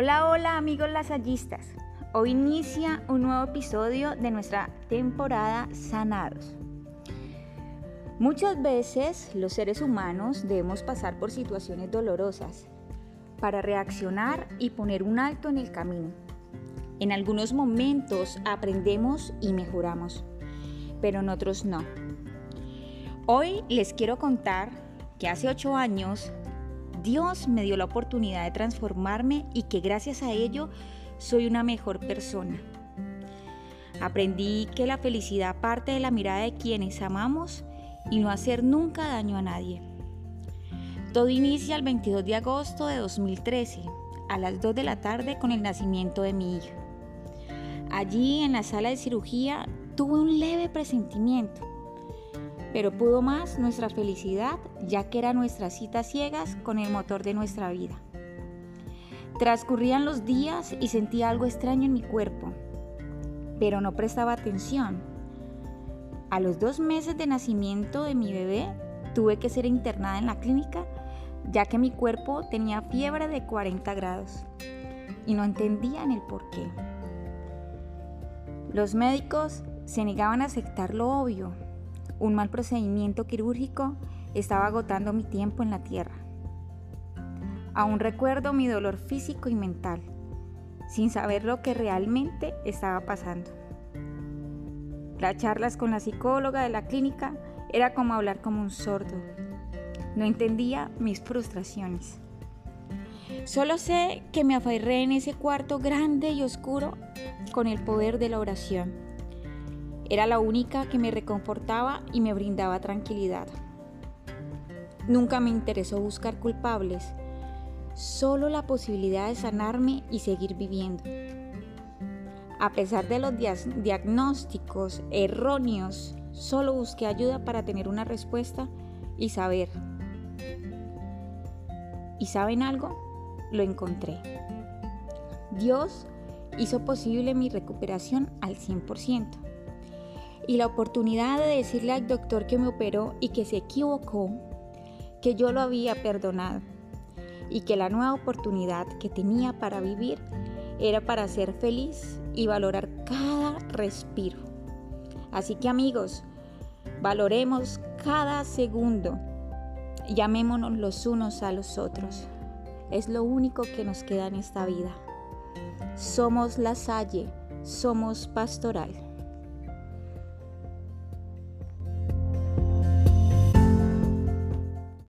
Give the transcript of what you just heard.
Hola, hola amigos lasallistas. Hoy inicia un nuevo episodio de nuestra temporada Sanados. Muchas veces los seres humanos debemos pasar por situaciones dolorosas para reaccionar y poner un alto en el camino. En algunos momentos aprendemos y mejoramos, pero en otros no. Hoy les quiero contar que hace ocho años Dios me dio la oportunidad de transformarme y que gracias a ello soy una mejor persona. Aprendí que la felicidad parte de la mirada de quienes amamos y no hacer nunca daño a nadie. Todo inicia el 22 de agosto de 2013, a las 2 de la tarde con el nacimiento de mi hija. Allí en la sala de cirugía tuve un leve presentimiento, pero pudo más nuestra felicidad ya que eran nuestras citas ciegas con el motor de nuestra vida. Transcurrían los días y sentía algo extraño en mi cuerpo, pero no prestaba atención. A los dos meses de nacimiento de mi bebé, tuve que ser internada en la clínica ya que mi cuerpo tenía fiebre de 40 grados y no entendían el por qué. Los médicos se negaban a aceptar lo obvio. Un mal procedimiento quirúrgico estaba agotando mi tiempo en la tierra. Aún recuerdo mi dolor físico y mental, sin saber lo que realmente estaba pasando. Las charlas con la psicóloga de la clínica era como hablar como un sordo. No entendía mis frustraciones. Solo sé que me aferré en ese cuarto grande y oscuro con el poder de la oración. Era la única que me reconfortaba y me brindaba tranquilidad. Nunca me interesó buscar culpables, solo la posibilidad de sanarme y seguir viviendo. A pesar de los diagnósticos erróneos, solo busqué ayuda para tener una respuesta y saber. ¿Y saben algo? Lo encontré. Dios hizo posible mi recuperación al 100%. Y la oportunidad de decirle al doctor que me operó y que se equivocó, que yo lo había perdonado y que la nueva oportunidad que tenía para vivir era para ser feliz y valorar cada respiro. Así que amigos, valoremos cada segundo, llamémonos los unos a los otros. Es lo único que nos queda en esta vida. Somos la Salle, somos pastoral.